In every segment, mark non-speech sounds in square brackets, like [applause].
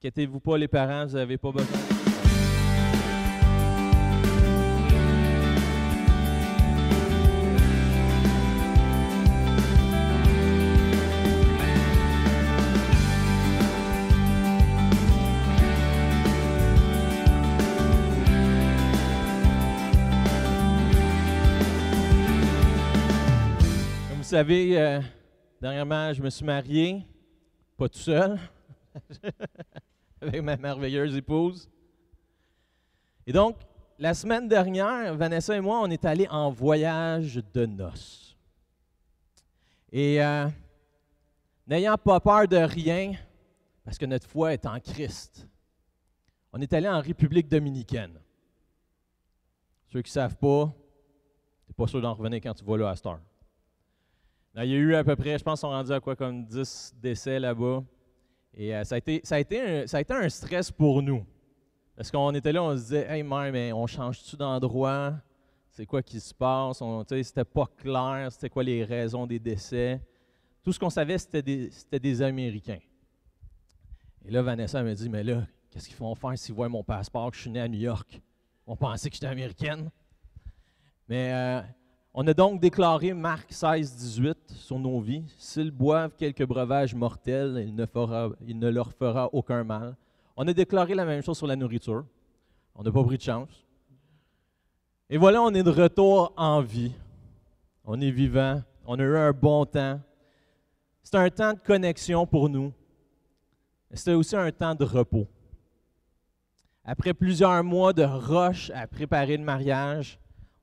Inquiétez-vous pas, les parents, vous n'avez pas besoin. Comme vous savez, euh, dernièrement, je me suis marié, pas tout seul, [laughs] [laughs] avec ma merveilleuse épouse. Et donc, la semaine dernière, Vanessa et moi, on est allés en voyage de noces. Et euh, n'ayant pas peur de rien, parce que notre foi est en Christ, on est allé en République dominicaine. Ceux qui ne savent pas, tu pas sûr d'en revenir quand tu vas là à Star. il y a eu à peu près, je pense, on rendu à quoi comme 10 décès là-bas. Et euh, ça, a été, ça, a été un, ça a été un stress pour nous. Parce qu'on était là, on se disait, hey, mère, mais on change-tu d'endroit? C'est quoi qui se passe? C'était pas clair, c'était quoi les raisons des décès? Tout ce qu'on savait, c'était des, des Américains. Et là, Vanessa m'a dit, mais là, qu'est-ce qu'ils vont faire s'ils voient mon passeport que je suis né à New York? On pensait que j'étais américaine. Mais euh, on a donc déclaré Marc 16, 18 sur nos vies. S'ils boivent quelques breuvages mortels, il ne, leur fera aucun mal. On a déclaré la même chose sur la nourriture. On n'a pas pris de chance. Et voilà, on est de retour en vie. On est vivant. On a eu un bon temps. C'est un temps de connexion pour nous. C'était aussi un temps de repos. Après plusieurs mois de rush à préparer le mariage,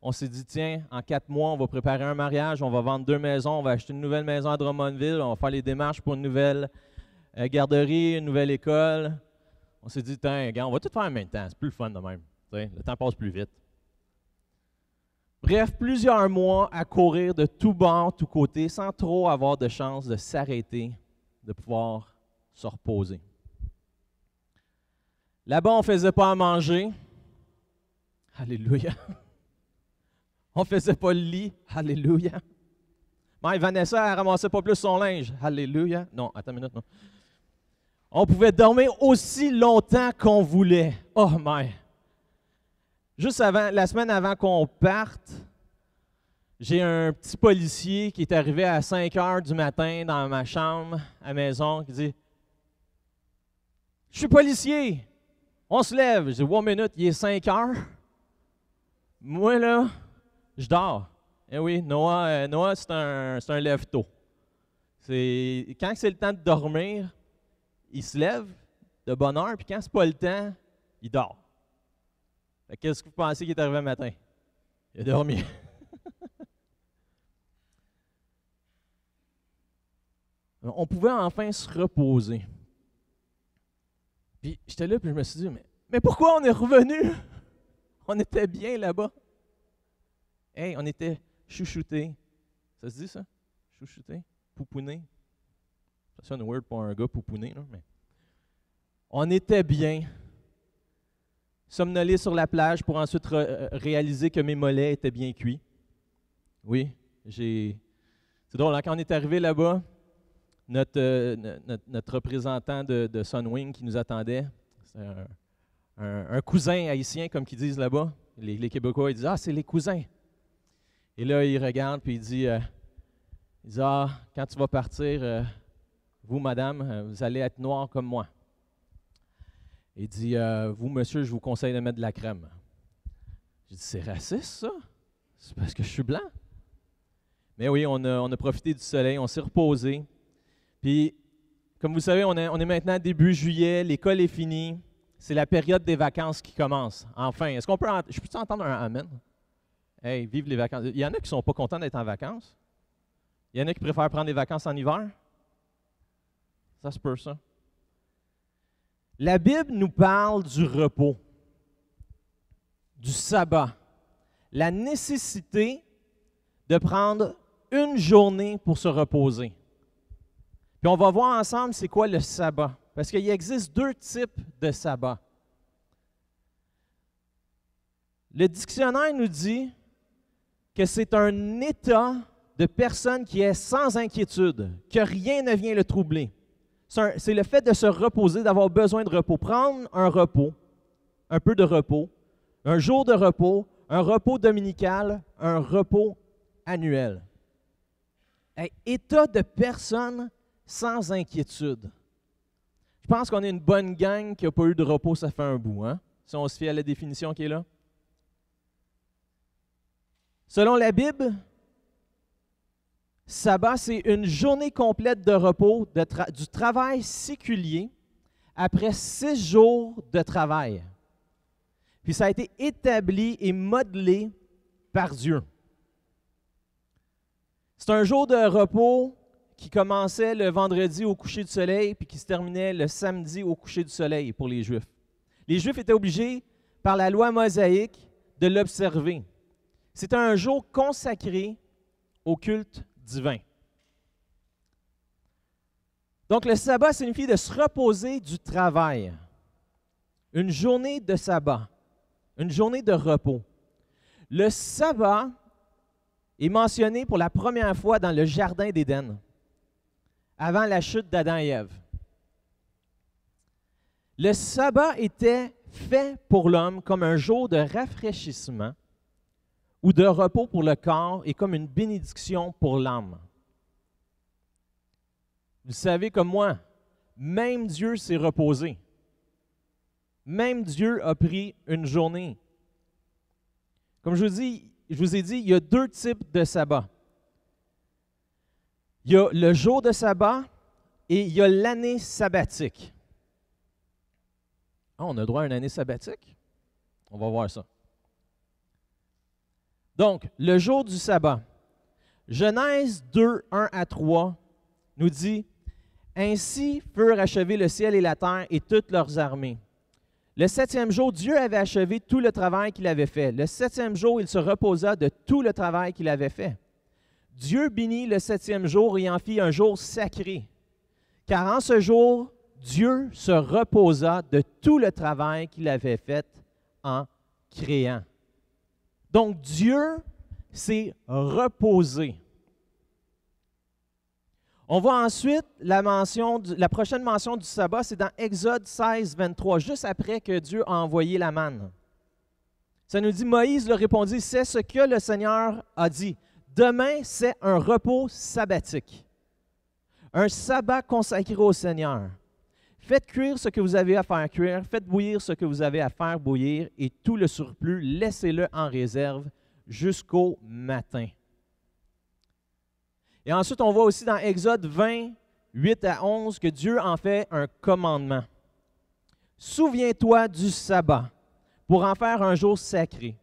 on s'est dit, tiens, en quatre mois, on va préparer un mariage, on va vendre deux maisons, on va acheter une nouvelle maison à Drummondville, on va faire les démarches pour une nouvelle euh, garderie, une nouvelle école. On s'est dit, tiens, on va tout faire en même temps, c'est plus le fun de même. le temps passe plus vite. Bref, plusieurs mois à courir de tout bord, tout côté, sans trop avoir de chance de s'arrêter, de pouvoir se reposer. Là-bas, on ne faisait pas à manger. Alléluia. [laughs] On ne faisait pas le lit. Alléluia. Mais Vanessa, elle ramassait pas plus son linge. Alléluia. Non, attends une minute. Non. On pouvait dormir aussi longtemps qu'on voulait. Oh, my. Juste avant, la semaine avant qu'on parte, j'ai un petit policier qui est arrivé à 5 heures du matin dans ma chambre à la maison qui dit Je suis policier. On se lève. Je dis, one minute, il est 5 heures. Moi, là, je dors. Eh oui, Noah, euh, Noah c'est un, un lève-tôt. Quand c'est le temps de dormir, il se lève de bonne heure, puis quand c'est pas le temps, il dort. Qu'est-ce que vous pensez qu'il est arrivé le matin? Il a dormi. [laughs] On pouvait enfin se reposer. Puis j'étais là, puis je me suis dit, mais, mais pourquoi on est revenu? [laughs] On était bien là-bas. Hey, on était chouchoutés. Ça se dit ça? Chouchouté? Poupouné? Ça sonne weird pour un gars poupouné, là, mais. On était bien. Somnolés sur la plage pour ensuite euh, réaliser que mes mollets étaient bien cuits. Oui, j'ai. C'est drôle, hein, quand on est arrivé là-bas, euh, notre, représentant de, Sunwing qui nous attendait. C'est un, cousin haïtien, comme qu'ils disent là-bas. Les, Québécois, ils disent Ah, c'est les cousins. Et là, il regarde, puis il dit, euh, il dit Ah, quand tu vas partir, euh, vous, madame, vous allez être noir comme moi. Il dit Vous, monsieur, je vous conseille de mettre de la crème. J'ai dit C'est raciste, ça? C'est parce que je suis blanc? Mais oui, on a, profité du soleil, on s'est reposé. Puis, comme vous savez, on est, on est maintenant début juillet, l'école est finie. C'est la période des vacances qui commence. Enfin, est-ce qu'on peut. Je peux entendre un Amen? Hey, vive les vacances. Il y en a qui ne sont pas contents d'être en vacances. Il y en a qui préfèrent prendre des vacances en hiver. Ça se peut, ça. La Bible nous parle du repos, du sabbat, la nécessité de prendre une journée pour se reposer. Puis on va voir ensemble c'est quoi le sabbat. Parce qu'il existe deux types de sabbat. Le dictionnaire nous dit que c'est un état de personne qui est sans inquiétude, que rien ne vient le troubler. c'est le fait de se reposer, d'avoir besoin de repos. Prendre un repos, un peu de repos, un jour de repos, un repos dominical, un repos annuel. état de personne sans inquiétude. Je pense qu'on est une bonne gang qui n'a pas eu de repos, ça fait un bout, hein? si on se fie à la définition qui est là. Selon la Bible, sabbat, c'est une journée complète de repos du travail séculier après six jours de travail. Puis ça a été établi et modelé par Dieu. C'est un jour de repos qui commençait le vendredi au coucher du soleil, puis qui se terminait le samedi au coucher du soleil pour les Juifs. Les Juifs étaient obligés, par la loi mosaïque, de l'observer. C'était un jour consacré au culte divin. Donc le sabbat signifie de se reposer du travail. Une journée de sabbat, une journée de repos. Le sabbat est mentionné pour la première fois dans le Jardin d'Éden, avant la chute d'Adam et Ève. Le sabbat était fait pour l'homme comme un jour de rafraîchissement ou de repos pour le corps et comme une bénédiction pour l'âme. Vous savez comme moi, même Dieu s'est reposé. Même Dieu a pris une journée. Comme je vous, dis, je vous ai dit, il y a deux types de sabbat. Il y a le jour de sabbat et il y a l'année sabbatique. Ah, on a droit à une année sabbatique? On va voir ça. Donc, le jour du sabbat. Genèse 2, 1 à 3 nous dit Ainsi furent achevés le ciel et la terre et toutes leurs armées. Le septième jour, Dieu avait achevé tout le travail qu'il avait fait. Le septième jour, il se reposa de tout le travail qu'il avait fait. Dieu bénit le septième jour et en fit un jour sacré. Car en ce jour, Dieu se reposa de tout le travail qu'il avait fait en créant. Donc Dieu s'est reposé. On voit ensuite la, mention, la prochaine mention du sabbat, c'est dans Exode 16, 23, juste après que Dieu a envoyé la manne. Ça nous dit, Moïse leur répondit, c'est ce que le Seigneur a dit. Demain, c'est un repos sabbatique, un sabbat consacré au Seigneur. Faites cuire ce que vous avez à faire cuire, faites bouillir ce que vous avez à faire bouillir, et tout le surplus, laissez-le en réserve jusqu'au matin. Et ensuite, on voit aussi dans Exode 20, 8 à 11, que Dieu en fait un commandement. Souviens-toi du sabbat pour en faire un jour sacré.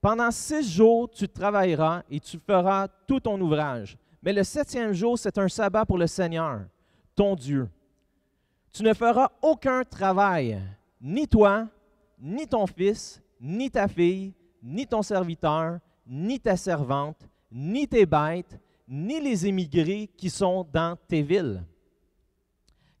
Pendant six jours, tu travailleras et tu feras tout ton ouvrage. Mais le septième jour, c'est un sabbat pour le Seigneur, ton Dieu. Tu ne feras aucun travail, ni toi, ni ton fils, ni ta fille, ni ton serviteur, ni ta servante, ni tes bêtes, ni les émigrés qui sont dans tes villes.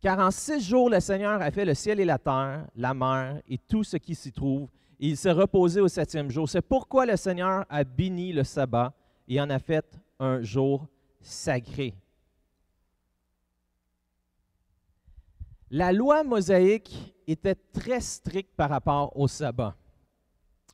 Car en six jours, le Seigneur a fait le ciel et la terre, la mer et tout ce qui s'y trouve, et il s'est reposé au septième jour. C'est pourquoi le Seigneur a béni le sabbat et en a fait un jour sacré. La loi mosaïque était très stricte par rapport au sabbat.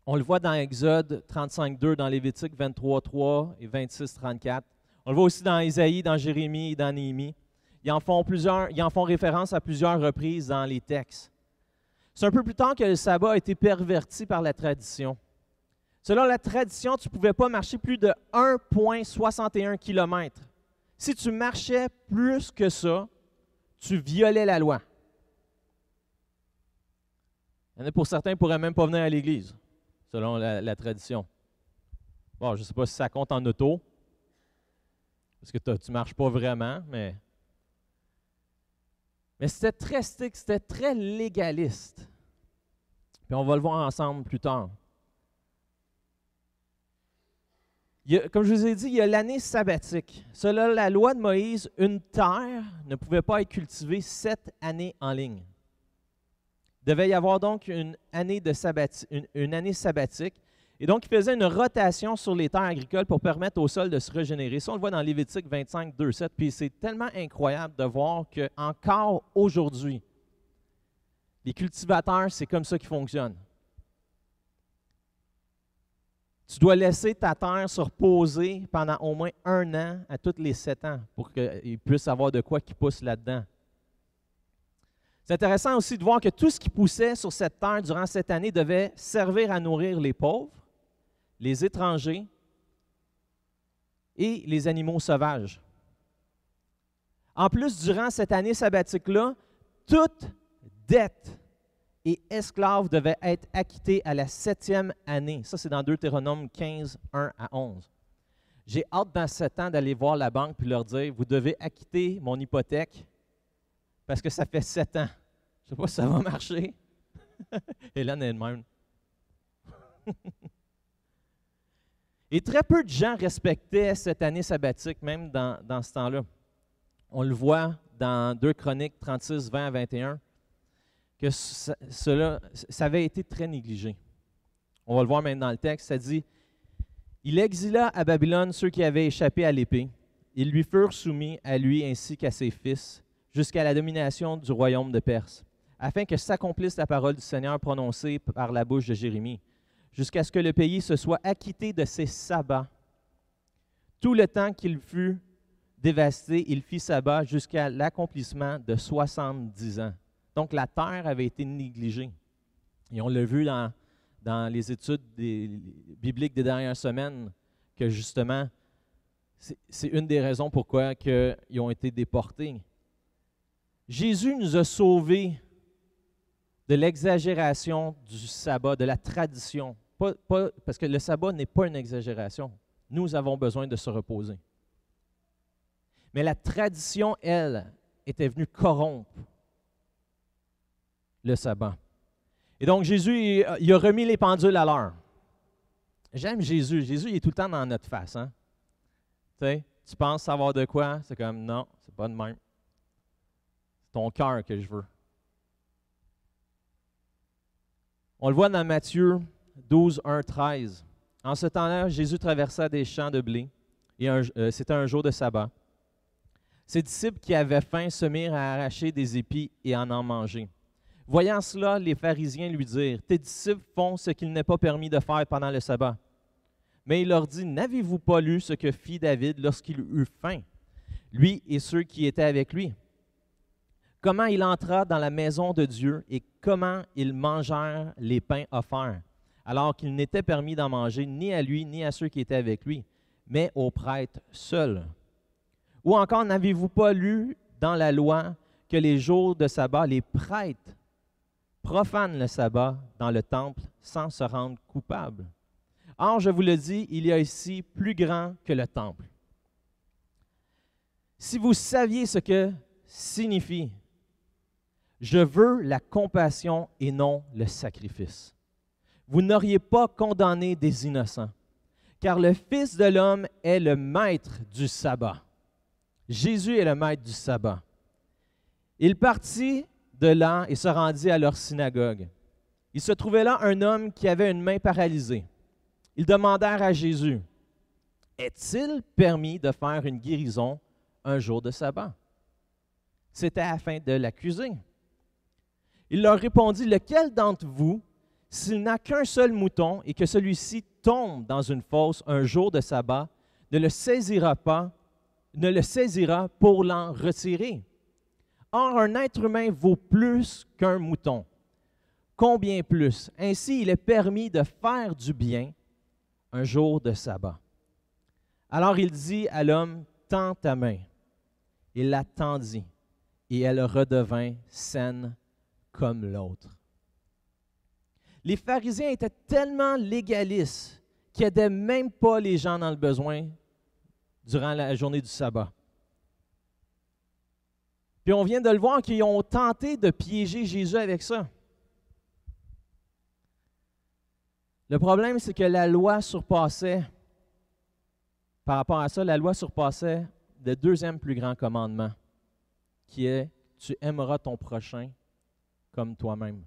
On le voit dans Exode 35.2, dans Lévitique 23.3 et 26.34. On le voit aussi dans Isaïe, dans Jérémie et dans Néhémie. Ils en, font ils en font référence à plusieurs reprises dans les textes. C'est un peu plus tard que le sabbat a été perverti par la tradition. Selon la tradition, tu ne pouvais pas marcher plus de 1,61 km. Si tu marchais plus que ça, tu violais la loi. Il y en a pour certains qui ne pourraient même pas venir à l'Église, selon la, tradition. Bon, je ne sais pas si ça compte en auto, parce que tu ne marches pas vraiment, mais. Mais c'était très strict, c'était très légaliste. Puis on va le voir ensemble plus tard. comme je vous ai dit, il y a l'année sabbatique. Selon la loi de Moïse, une terre ne pouvait pas être cultivée sept années en ligne. Devait y avoir donc une année, de une, année sabbatique. Et donc, il faisait une rotation sur les terres agricoles pour permettre au sol de se régénérer. Ça, on le voit dans Lévitique 25, 2, 7. Puis c'est tellement incroyable de voir qu'encore aujourd'hui, les cultivateurs, c'est comme ça qu'ils fonctionnent. Tu dois laisser ta terre se reposer pendant au moins un an à tous les sept ans pour qu'il puisse avoir de quoi qui pousse là-dedans. C'est intéressant aussi de voir que tout ce qui poussait sur cette terre durant cette année devait servir à nourrir les pauvres, les étrangers et les animaux sauvages. En plus, durant cette année sabbatique-là, toute dette et esclaves devaient être acquittés à la septième année. Ça, c'est dans Deutéronome 15, 1 à 11. J'ai hâte dans sept ans d'aller voir la banque puis leur dire Vous devez acquitter mon hypothèque parce que ça fait sept ans. Sais pas si ça va marcher. [laughs] Hélène est même. [laughs] Et très peu de gens respectaient cette année sabbatique, même dans, ce temps-là. On le voit dans 2 Chroniques 36, 20 à 21, que cela, ça avait été très négligé. On va le voir maintenant dans le texte. Ça dit Il exila à Babylone ceux qui avaient échappé à l'épée. Ils lui furent soumis à lui ainsi qu'à ses fils, jusqu'à la domination du royaume de Perse, afin que s'accomplisse la parole du Seigneur prononcée par la bouche de Jérémie, jusqu'à ce que le pays se soit acquitté de ses sabbats. Tout le temps qu'il fut dévasté, il fit sabbat jusqu'à l'accomplissement de soixante-dix ans. Donc la terre avait été négligée. Et on l'a vu dans, dans les études bibliques des dernières semaines, que justement, c'est une des raisons pourquoi ils ont été déportés. Jésus nous a sauvés de l'exagération du sabbat, de la tradition. parce que le sabbat n'est pas une exagération. Nous avons besoin de se reposer. Mais la tradition, elle, était venue corrompre le sabbat. Et donc Jésus, il a remis les pendules à l'heure. J'aime Jésus. Jésus, il est tout le temps dans notre face. Hein? Tu, sais, tu penses savoir de quoi? C'est comme, non, c'est pas de même. C'est ton cœur que je veux. On le voit dans Matthieu 12, 1, 13. En ce temps-là, Jésus traversa des champs de blé, et euh, c'était un jour de sabbat. Ses disciples qui avaient faim se mirent à arracher des épis et en manger. Voyant cela, les pharisiens lui dirent, Tes disciples font ce qu'il n'est pas permis de faire pendant le sabbat. Mais il leur dit, N'avez-vous pas lu ce que fit David lorsqu'il eut faim, lui et ceux qui étaient avec lui? Comment il entra dans la maison de Dieu et comment ils mangèrent les pains offerts, alors qu'il n'était permis d'en manger ni à lui ni à ceux qui étaient avec lui, mais aux prêtres seuls. Ou encore, n'avez-vous pas lu dans la loi que les jours de sabbat, les prêtres profanent le sabbat dans le temple sans se rendre coupables? Or, je vous le dis, il y a ici plus grand que le temple. Si vous saviez ce que signifie je veux la compassion et non le sacrifice. Vous n'auriez pas condamné des innocents, car le Fils de l'homme est le maître du sabbat. Jésus est le maître du sabbat. Il partit de là et se rendit à leur synagogue. Il se trouvait là un homme qui avait une main paralysée. Ils demandèrent à Jésus, Est-il permis de faire une guérison un jour de sabbat? C'était afin de l'accuser. Il leur répondit, Lequel d'entre vous, s'il n'a qu'un seul mouton et que celui-ci tombe dans une fosse un jour de sabbat, ne le saisira pas, ne le saisira pour l'en retirer? Or, un être humain vaut plus qu'un mouton. Combien plus? Ainsi, il est permis de faire du bien un jour de sabbat. Alors il dit à l'homme, Tends ta main. Il la tendit, et elle redevint saine l'autre. Les pharisiens étaient tellement légalistes qu'ils n'aidaient même pas les gens dans le besoin durant la journée du sabbat. Puis on vient de le voir qu'ils ont tenté de piéger Jésus avec ça. Le problème, c'est que la loi surpassait, par rapport à ça, la loi surpassait le deuxième plus grand commandement, qui est Tu aimeras ton prochain comme toi-même.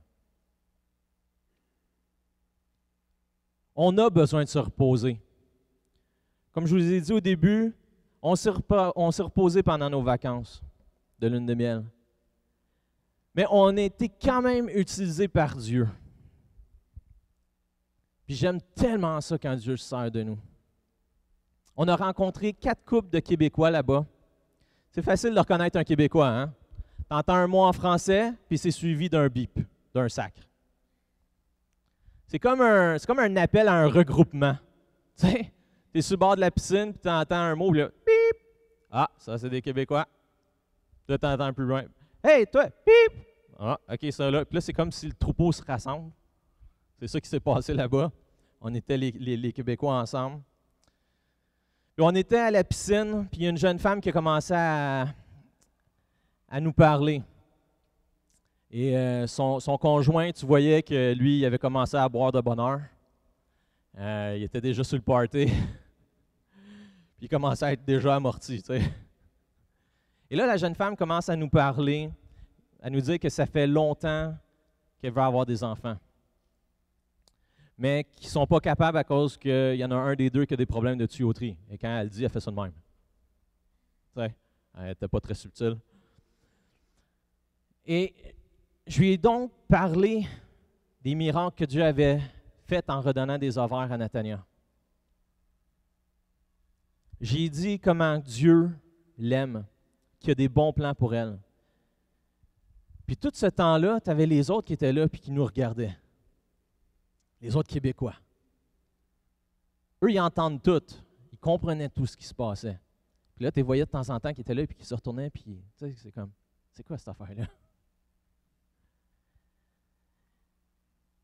On a besoin de se reposer. Comme je vous ai dit au début, on s'est reposé pendant nos vacances de lune de miel. Mais on a été quand même utilisé par Dieu. Puis j'aime tellement ça quand Dieu se sert de nous. On a rencontré quatre couples de Québécois là-bas. C'est facile de reconnaître un Québécois, hein? T'entends un mot en français, puis c'est suivi d'un bip, d'un sacre. C'est comme, un, comme un appel à un regroupement. [laughs] Tu sais, tu es sur le bord de la piscine, puis tu entends un mot, puis là, bip! Ah, ça, c'est des Québécois. Là, tu entends plus loin. Hey, toi, bip! Ah, OK, ça là. Puis là, c'est comme si le troupeau se rassemble. C'est ça qui s'est passé là-bas. On était les, Québécois ensemble. Puis on était à la piscine, puis il y a une jeune femme qui a commencé à, à nous parler. Et euh, son, conjoint, tu voyais que lui, il avait commencé à boire de bonheur. Euh, il était déjà sur le party. [laughs] puis il commençait à être déjà amorti. Tu sais. Et là, la jeune femme commence à nous parler, à nous dire que ça fait longtemps qu'elle veut avoir des enfants. Mais qui ne sont pas capables à cause qu'il y en a un des deux qui a des problèmes de tuyauterie. Et quand elle dit, elle fait ça de même. Tu sais, elle n'était pas très subtile. Et je lui ai donc parlé des miracles que Dieu avait faits en redonnant des ovaires à Nathania. J'ai dit comment Dieu l'aime, qu'il a des bons plans pour elle. Puis tout ce temps-là, tu avais les autres qui étaient là puis qui nous regardaient. Les autres Québécois. Eux, ils entendent tout. Ils comprenaient tout ce qui se passait. Puis là, tu les voyais de temps en temps qui étaient là puis qui se retournaient. Puis, tu sais, c'est comme, c'est quoi cette affaire-là?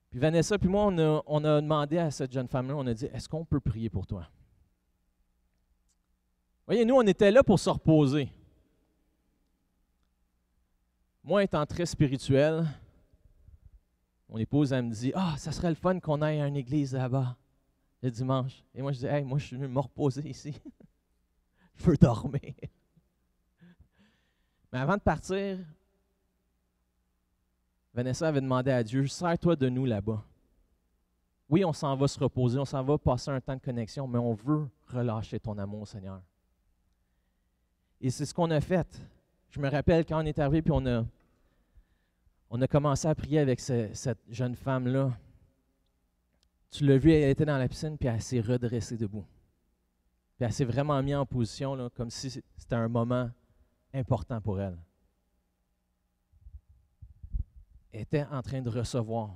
Puis Vanessa, puis moi, on a, demandé à cette jeune femme-là, on a dit, est-ce qu'on peut prier pour toi? Voyez, nous, on était là pour se reposer. Moi, étant très spirituel, mon épouse, elle me dit, ah, ça serait le fun qu'on aille à une église là-bas le dimanche. Et moi, je dis, hey, moi, je suis venu me reposer ici. [laughs] je veux dormir. Mais avant de partir, Vanessa avait demandé à Dieu, sers-toi de nous là-bas. Oui, on s'en va se reposer, on s'en va passer un temps de connexion, mais on veut relâcher ton amour, Seigneur. Et c'est ce qu'on a fait. Je me rappelle quand on est arrivé, puis on a, on a commencé à prier avec cette jeune femme-là. Tu l'as vu, elle était dans la piscine, puis elle s'est redressée debout. Puis elle s'est vraiment mise en position, comme si c'était un moment important pour elle. Était en train de recevoir.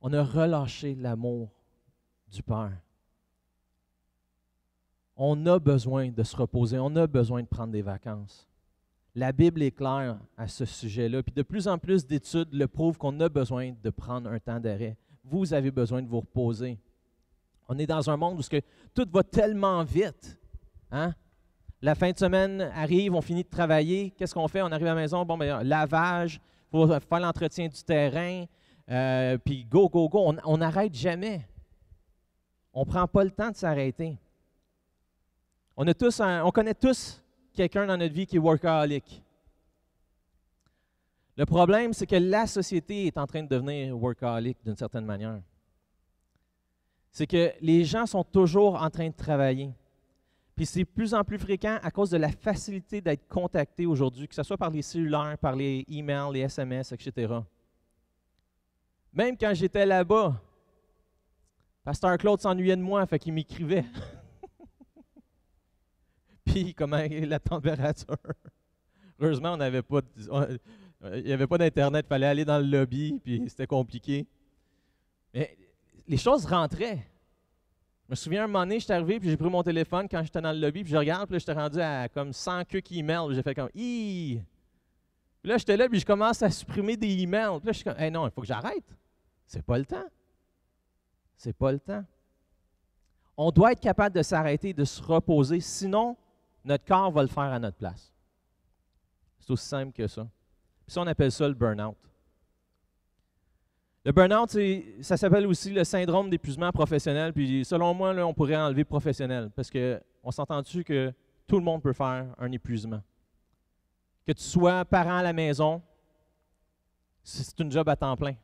On a relâché l'amour du Père. On a besoin de se reposer, on a besoin de prendre des vacances. La Bible est claire à ce sujet-là. Puis de plus en plus d'études le prouvent qu'on a besoin de prendre un temps d'arrêt. Vous avez besoin de vous reposer. On est dans un monde où tout va tellement vite. Hein? La fin de semaine arrive, on finit de travailler. Qu'est-ce qu'on fait? On arrive à la maison, bon, ben, lavage, faut faire l'entretien du terrain, euh, puis go, go, go. On n'arrête jamais. On ne prend pas le temps de s'arrêter. On, a tous on connaît tous quelqu'un dans notre vie qui est workaholic. Le problème, c'est que la société est en train de devenir workaholic d'une certaine manière. C'est que les gens sont toujours en train de travailler. Puis c'est de plus en plus fréquent à cause de la facilité d'être contacté aujourd'hui, que ce soit par les cellulaires, par les emails, les SMS, etc. Même quand j'étais là-bas, Pasteur Claude s'ennuyait de moi, fait qu'il m'écrivait. [laughs] Puis comment est la température? Heureusement, on n'avait pas, il n'y avait pas d'internet, il fallait aller dans le lobby, puis c'était compliqué. Mais les choses rentraient. Je me souviens un moment donné, j'étais arrivé, puis j'ai pris mon téléphone quand j'étais dans le lobby, puis je regarde, puis j'étais rendu à comme 100 queues emails. J'ai fait comme, Hi! Puis là, j'étais là, puis je commence à supprimer des emails. Puis là, je suis comme, hey, non, il faut que j'arrête. C'est pas le temps. C'est pas le temps. On doit être capable de s'arrêter, de se reposer, sinon, notre corps va le faire à notre place. C'est aussi simple que ça. Puis ça, on appelle ça le burn-out. Le burn-out, ça s'appelle aussi le syndrome d'épuisement professionnel. Puis selon moi, là, on pourrait enlever professionnel parce qu'on s'entend-tu que tout le monde peut faire un épuisement? Que tu sois parent à la maison, c'est une job à temps plein.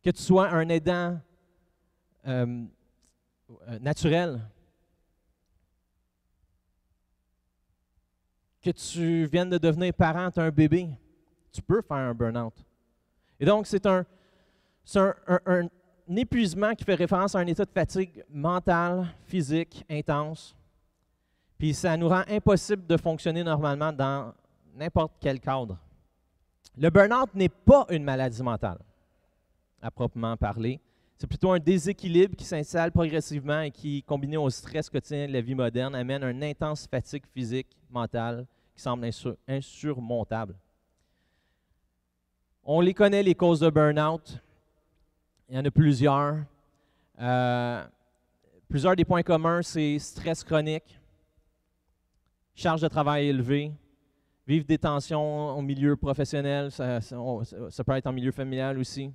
que tu sois un aidant euh, naturel, que tu viennes de devenir parent, tu as un bébé, tu peux faire un burn-out. Et donc, c'est un, un, épuisement qui fait référence à un état de fatigue mentale, physique, intense. Puis ça nous rend impossible de fonctionner normalement dans n'importe quel cadre. Le burn-out n'est pas une maladie mentale, à proprement parler. C'est plutôt un déséquilibre qui s'installe progressivement et qui, combiné au stress quotidien de la vie moderne, amène une intense fatigue physique, mentale, qui semble insurmontable. On les connaît, les causes de burn-out. Il y en a plusieurs. Euh, plusieurs des points communs, c'est stress chronique, charge de travail élevée, vivre des tensions au milieu professionnel, ça, ça, peut être en milieu familial aussi.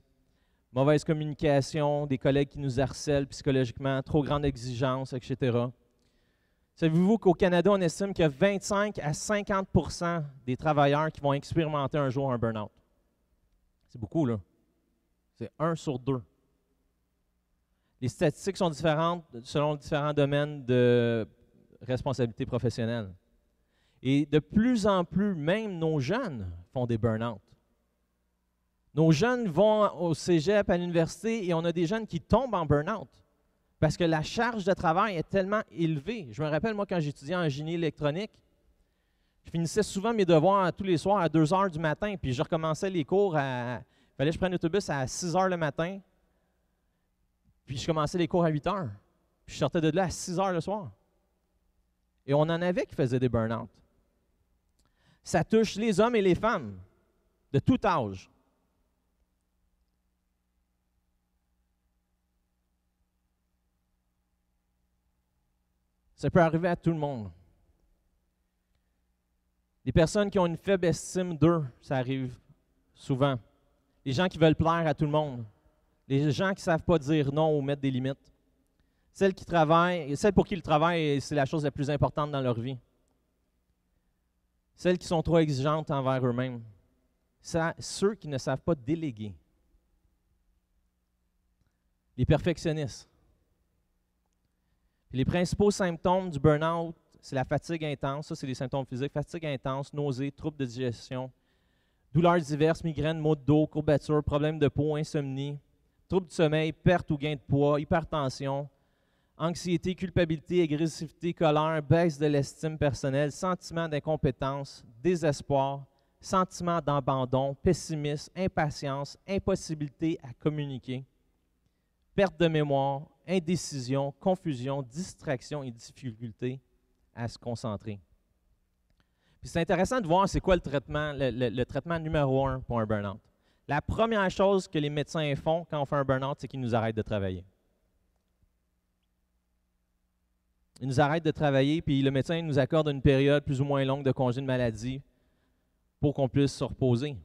Mauvaise communication, des collègues qui nous harcèlent psychologiquement, trop grande exigence, etc. Savez-vous qu'au Canada, on estime qu'il y a 25 à 50% des travailleurs qui vont expérimenter un jour un burn-out? C'est beaucoup, là. C'est un sur deux. Les statistiques sont différentes selon différents domaines de responsabilité professionnelle. Et de plus en plus, même nos jeunes font des burn-out. Nos jeunes vont au cégep, à l'université, et on a des jeunes qui tombent en burn-out. Parce que la charge de travail est tellement élevée. Je me rappelle, moi, quand j'étudiais en génie électronique, je finissais souvent mes devoirs tous les soirs à 2 heures du matin, puis je recommençais les cours à. Il fallait que je prenne l'autobus à 6 heures le matin, puis je commençais les cours à 8 heures. Puis je sortais de là à 6 heures le soir. Et on en avait qui faisaient des burn-out. Ça touche les hommes et les femmes de tout âge. Ça peut arriver à tout le monde. Les personnes qui ont une faible estime d'eux, ça arrive souvent. Les gens qui veulent plaire à tout le monde. Les gens qui ne savent pas dire non ou mettre des limites. Celles qui travaillent, celles pour qui le travail, c'est la chose la plus importante dans leur vie. Celles qui sont trop exigeantes envers eux-mêmes. Ceux qui ne savent pas déléguer. Les perfectionnistes les principaux symptômes du burn-out, c'est la fatigue intense, ça c'est les symptômes physiques, fatigue intense, nausées, troubles de digestion, douleurs diverses, migraines, maux de dos, courbatures, problèmes de peau, insomnie, troubles du sommeil, perte ou gain de poids, hypertension, anxiété, culpabilité, agressivité, colère, baisse de l'estime personnelle, sentiment d'incompétence, désespoir, sentiment d'abandon, pessimisme, impatience, impossibilité à communiquer, perte de mémoire, indécision, confusion, distraction et difficulté à se concentrer. c'est intéressant de voir c'est quoi le traitement, le, traitement numéro un pour un burn-out. La première chose que les médecins font quand on fait un burn-out, c'est qu'ils nous arrêtent de travailler. Ils nous arrêtent de travailler, puis le médecin nous accorde une période plus ou moins longue de congé de maladie pour qu'on puisse se reposer.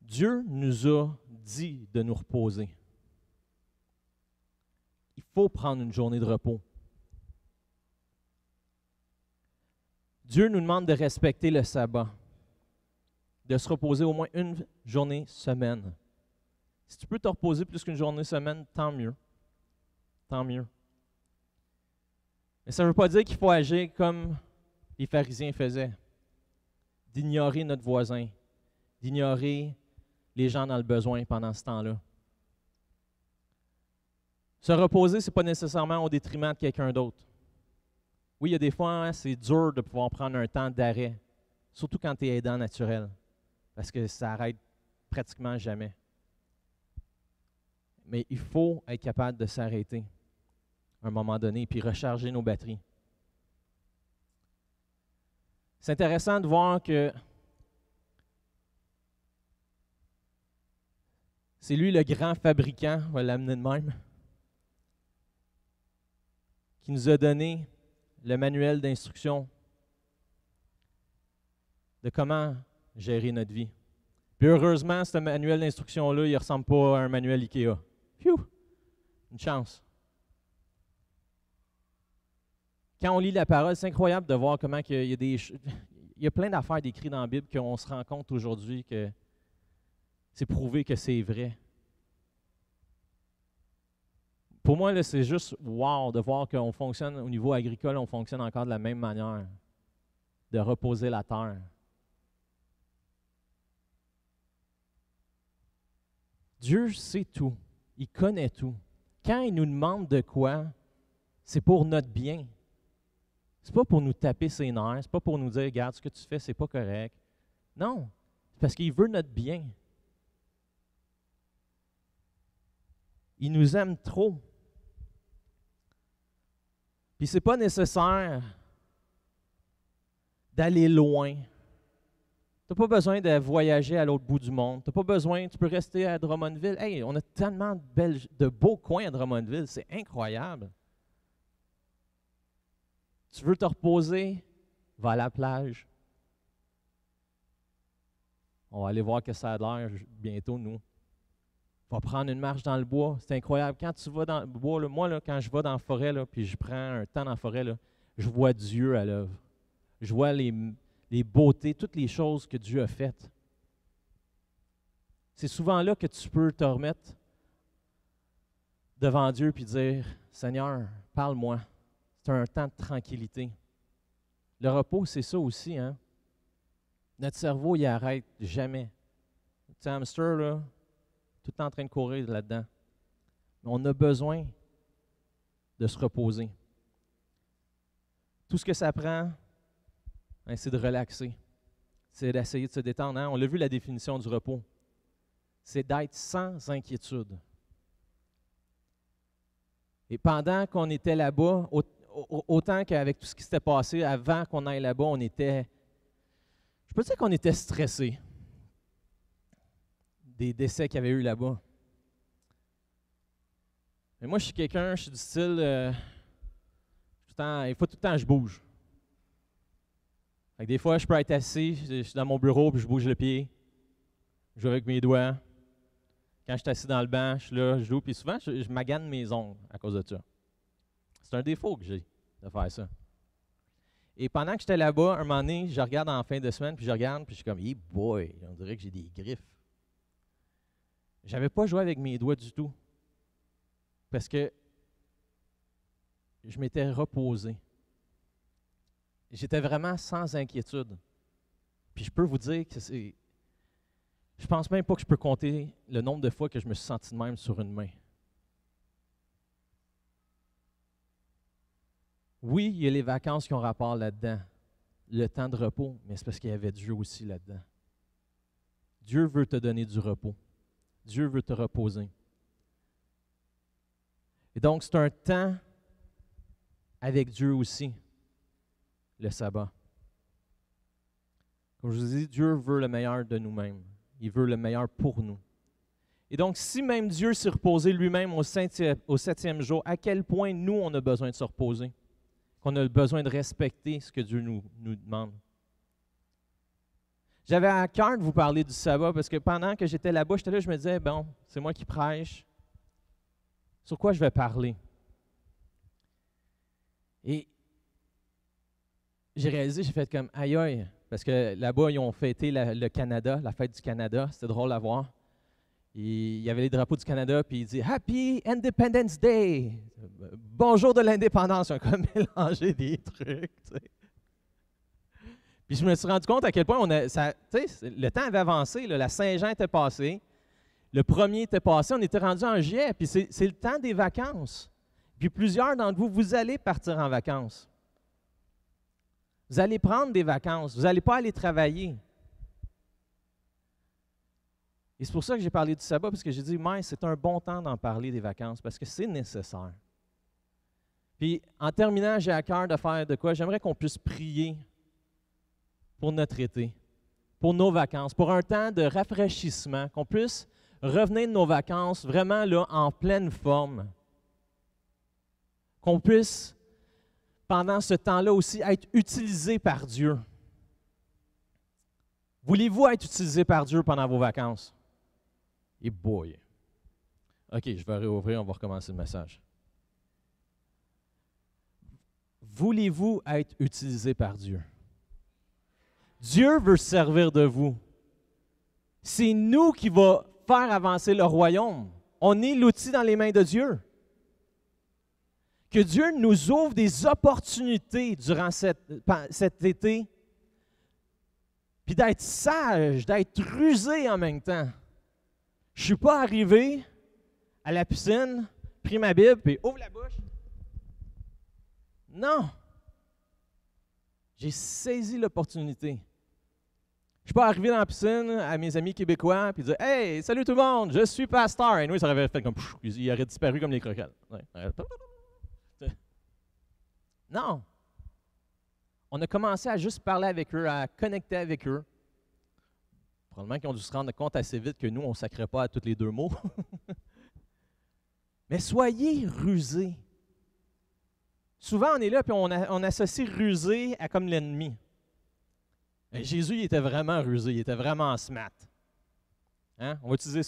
Dieu nous a dit de nous reposer. Il faut prendre une journée de repos. Dieu nous demande de respecter le sabbat, de se reposer au moins une journée semaine. Si tu peux te reposer plus qu'une journée semaine, tant mieux. Tant mieux. Mais ça ne veut pas dire qu'il faut agir comme les pharisiens faisaient, d'ignorer notre voisin, d'ignorer les gens dans le besoin pendant ce temps-là. Se reposer, ce n'est pas nécessairement au détriment de quelqu'un d'autre. Oui, il y a des fois, hein, c'est dur de pouvoir prendre un temps d'arrêt, surtout quand tu es aidant naturel, parce que ça arrête pratiquement jamais. Mais il faut être capable de s'arrêter à un moment donné, puis recharger nos batteries. C'est intéressant de voir que C'est lui le grand fabricant, on va l'amener de même, qui nous a donné le manuel d'instruction de comment gérer notre vie. Puis heureusement, ce manuel d'instruction-là, il ne ressemble pas à un manuel IKEA. Phew! Une chance. Quand on lit la parole, c'est incroyable de voir comment il y a des, il y a plein d'affaires décrites dans la Bible qu'on se rend compte aujourd'hui que c'est prouvé que c'est vrai. Pour moi, c'est juste wow de voir qu'on fonctionne au niveau agricole, on fonctionne encore de la même manière, de reposer la terre. Dieu sait tout, il connaît tout. Quand il nous demande de quoi, c'est pour notre bien. C'est pas pour nous taper ses nerfs, c'est pas pour nous dire regarde ce que tu fais, c'est pas correct. Non, c'est parce qu'il veut notre bien. Il nous aime trop. Puis c'est pas nécessaire d'aller loin. Tu n'as pas besoin de voyager à l'autre bout du monde. Tu n'as pas besoin, tu peux rester à Drummondville. Hey, on a tellement de, de beaux coins à Drummondville, c'est incroyable. Tu veux te reposer? Va à la plage. On va aller voir que ça a l'air bientôt, nous. Va prendre une marche dans le bois. C'est incroyable. Quand tu vas dans le bois, moi, là, quand je vais dans la forêt, là, puis je prends un temps dans la forêt, là, je vois Dieu à l'œuvre. Je vois les, les beautés, toutes les choses que Dieu a faites. C'est souvent là que tu peux te remettre devant Dieu puis dire Seigneur, parle-moi. C'est un temps de tranquillité. Le repos, c'est ça aussi. Hein? Notre cerveau, il arrête jamais. Le hamster, là, en train de courir là-dedans. On a besoin de se reposer. Tout ce que ça prend, hein, c'est de relaxer. C'est d'essayer de se détendre. Hein? On l'a vu la définition du repos. C'est d'être sans inquiétude. Et pendant qu'on était là-bas, autant qu'avec tout ce qui s'était passé avant qu'on aille là-bas, on était, je peux dire qu'on était stressé des décès qu'il y avait eu là-bas. Mais moi, je suis quelqu'un, je suis du style, euh, il faut tout le temps que je bouge. des fois, je peux être assis, je suis dans mon bureau, puis je bouge le pied. Je joue avec mes doigts. Quand je suis assis dans le banc, je suis là, je joue, puis souvent, je, je magane mes ongles à cause de ça. C'est un défaut que j'ai de faire ça. Et pendant que j'étais là-bas, un moment donné, je regarde en fin de semaine, puis je regarde, puis je suis comme, hey boy, on dirait que j'ai des griffes. J'avais pas joué avec mes doigts du tout. Parce que je m'étais reposé. J'étais vraiment sans inquiétude. Puis je peux vous dire que c'est. Je pense même pas que je peux compter le nombre de fois que je me suis senti de même sur une main. Oui, il y a les vacances qui ont rapport là-dedans, le temps de repos, mais c'est parce qu'il y avait Dieu aussi là-dedans. Dieu veut te donner du repos. Dieu veut te reposer. Et donc, c'est un temps avec Dieu aussi, le sabbat. Comme je vous dis, Dieu veut le meilleur de nous-mêmes. Il veut le meilleur pour nous. Et donc, si même Dieu s'est reposé lui-même au, septième jour, à quel point nous, on a besoin de se reposer? qu'on a besoin de respecter ce que Dieu nous demande? J'avais à cœur de vous parler du sabbat parce que pendant que j'étais là-bas, j'étais là, je me disais, bon, c'est moi qui prêche. Sur quoi je vais parler? Et j'ai réalisé, j'ai fait comme aïe aïe, parce que là-bas, ils ont fêté le Canada, la fête du Canada. C'était drôle à voir. Il y avait les drapeaux du Canada, puis il dit Happy Independence Day! Bonjour de l'indépendance. On a [laughs] comme mélangé des trucs. Puis je me suis rendu compte à quel point on a, ça, le temps avait avancé. la Saint-Jean était passée. Le premier était passé. On était rendu en juillet. Puis c'est le temps des vacances. Puis plusieurs d'entre vous, vous allez partir en vacances. Vous allez prendre des vacances. Vous n'allez pas aller travailler. Et c'est pour ça que j'ai parlé du sabbat, parce que j'ai dit, mais c'est un bon temps d'en parler des vacances, parce que c'est nécessaire. Puis, en terminant, j'ai à cœur de faire de quoi? J'aimerais qu'on puisse prier pour notre été, pour nos vacances, pour un temps de rafraîchissement, qu'on puisse revenir de nos vacances vraiment là en pleine forme. Qu'on puisse, pendant ce temps-là aussi, être utilisé par Dieu. Voulez-vous être utilisé par Dieu pendant vos vacances? Et boy. OK, je vais réouvrir, on va recommencer le message. Voulez-vous être utilisé par Dieu? Dieu veut se servir de vous. C'est nous qui va faire avancer le royaume. On est l'outil dans les mains de Dieu. Que Dieu nous ouvre des opportunités durant cet été, puis d'être sage, d'être rusé en même temps. Je ne suis pas arrivé à la piscine, pris ma Bible, puis ouvre la bouche. Non. J'ai saisi l'opportunité. Je suis pas arrivé dans la piscine à mes amis québécois puis dire Hey, salut tout le monde, je suis pasteur. Et nous, ça aurait fait comme il aurait disparu comme les croquettes. Non. On a commencé à juste parler avec eux, à connecter avec eux. Probablement qu'ils ont dû se rendre compte assez vite que nous, on ne sacrait pas à tous les deux mots. [laughs] Mais soyez rusés. Souvent, on est là et on, on associe rusé à comme l'ennemi. Jésus, il était vraiment rusé, il était vraiment smart. Hein? On va utiliser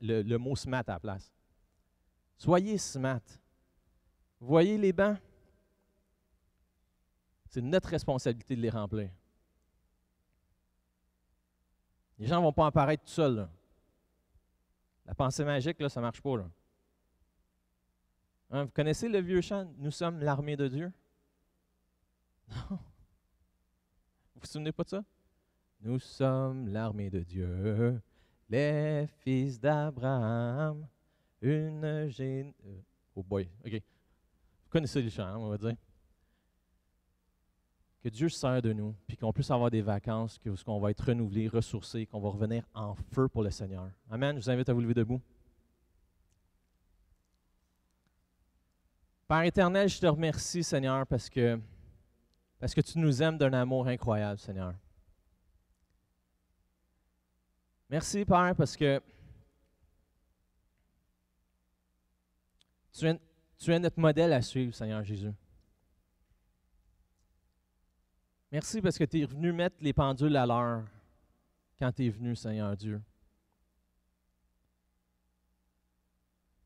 le, mot smart à la place. Soyez smart. Voyez les bancs? C'est notre responsabilité de les remplir. Les gens ne vont pas apparaître tout seuls. La pensée magique, là, ça ne marche pas. Là. Hein, vous connaissez le vieux chant Nous sommes l'armée de Dieu? Non. Vous vous souvenez pas de ça? Nous sommes l'armée de Dieu, les fils d'Abraham, une génération. Euh, oh boy, OK. Vous connaissez le chant, on va dire. Que Dieu se sert de nous, puis qu'on puisse avoir des vacances, qu'on va être renouvelé, ressourcé, qu'on va revenir en feu pour le Seigneur. Amen. Je vous invite à vous lever debout. Père éternel, je te remercie, Seigneur, parce que, parce que tu nous aimes d'un amour incroyable, Seigneur. Merci, Père, parce que tu es, notre modèle à suivre, Seigneur Jésus. Merci parce que tu es venu mettre les pendules à l'heure quand tu es venu, Seigneur Dieu.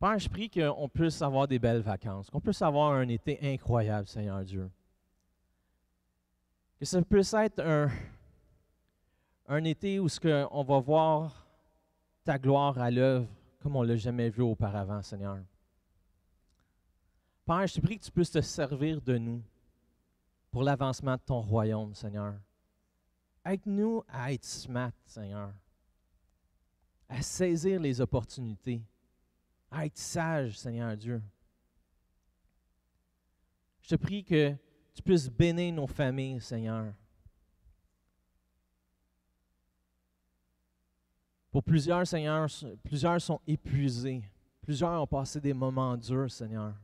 Père, je prie qu'on puisse avoir des belles vacances, qu'on puisse avoir un été incroyable, Seigneur Dieu. Que ça puisse être un, un été où ce on va voir ta gloire à l'œuvre comme on ne l'a jamais vu auparavant, Seigneur. Père, je te prie que tu puisses te servir de nous pour l'avancement de ton royaume, Seigneur. Aide-nous à être smart, Seigneur, à saisir les opportunités, à être sage, Seigneur Dieu. Je te prie que tu puisses bénir nos familles, Seigneur. Pour plusieurs, Seigneur, plusieurs sont épuisés. Plusieurs ont passé des moments durs, Seigneur.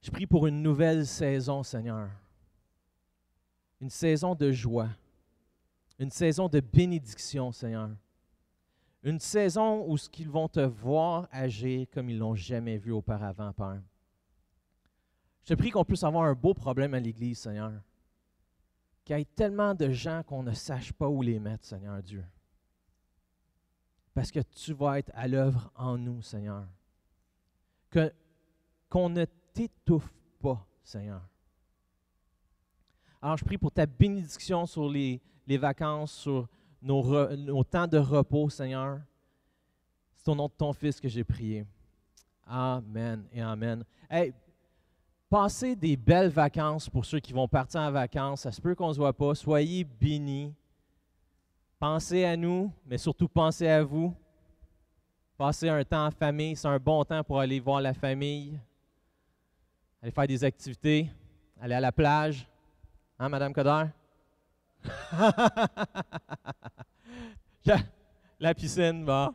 Je prie pour une nouvelle saison, Seigneur. Une saison de joie. Une saison de bénédiction, Seigneur. Une saison où ce vont te voir agir comme ils l'ont jamais vu auparavant, Père. Je prie qu'on puisse avoir un beau problème à l'Église, Seigneur. Qu'il y ait tellement de gens qu'on ne sache pas où les mettre, Seigneur Dieu. Parce que tu vas être à l'œuvre en nous, Seigneur. Que, qu'on ne t'étouffe pas, Seigneur. Alors, je prie pour ta bénédiction sur les, les vacances, sur nos, temps de repos, Seigneur. C'est au nom de ton Fils que j'ai prié. Amen et Amen. Passez des belles vacances pour ceux qui vont partir en vacances. Ça se peut qu'on ne se voit pas. Soyez bénis. Pensez à nous, mais surtout pensez à vous. Passez un temps en famille. C'est un bon temps pour aller voir la famille. Aller faire des activités. Aller à la plage. Hein, Madame Coder? [laughs] la piscine, va.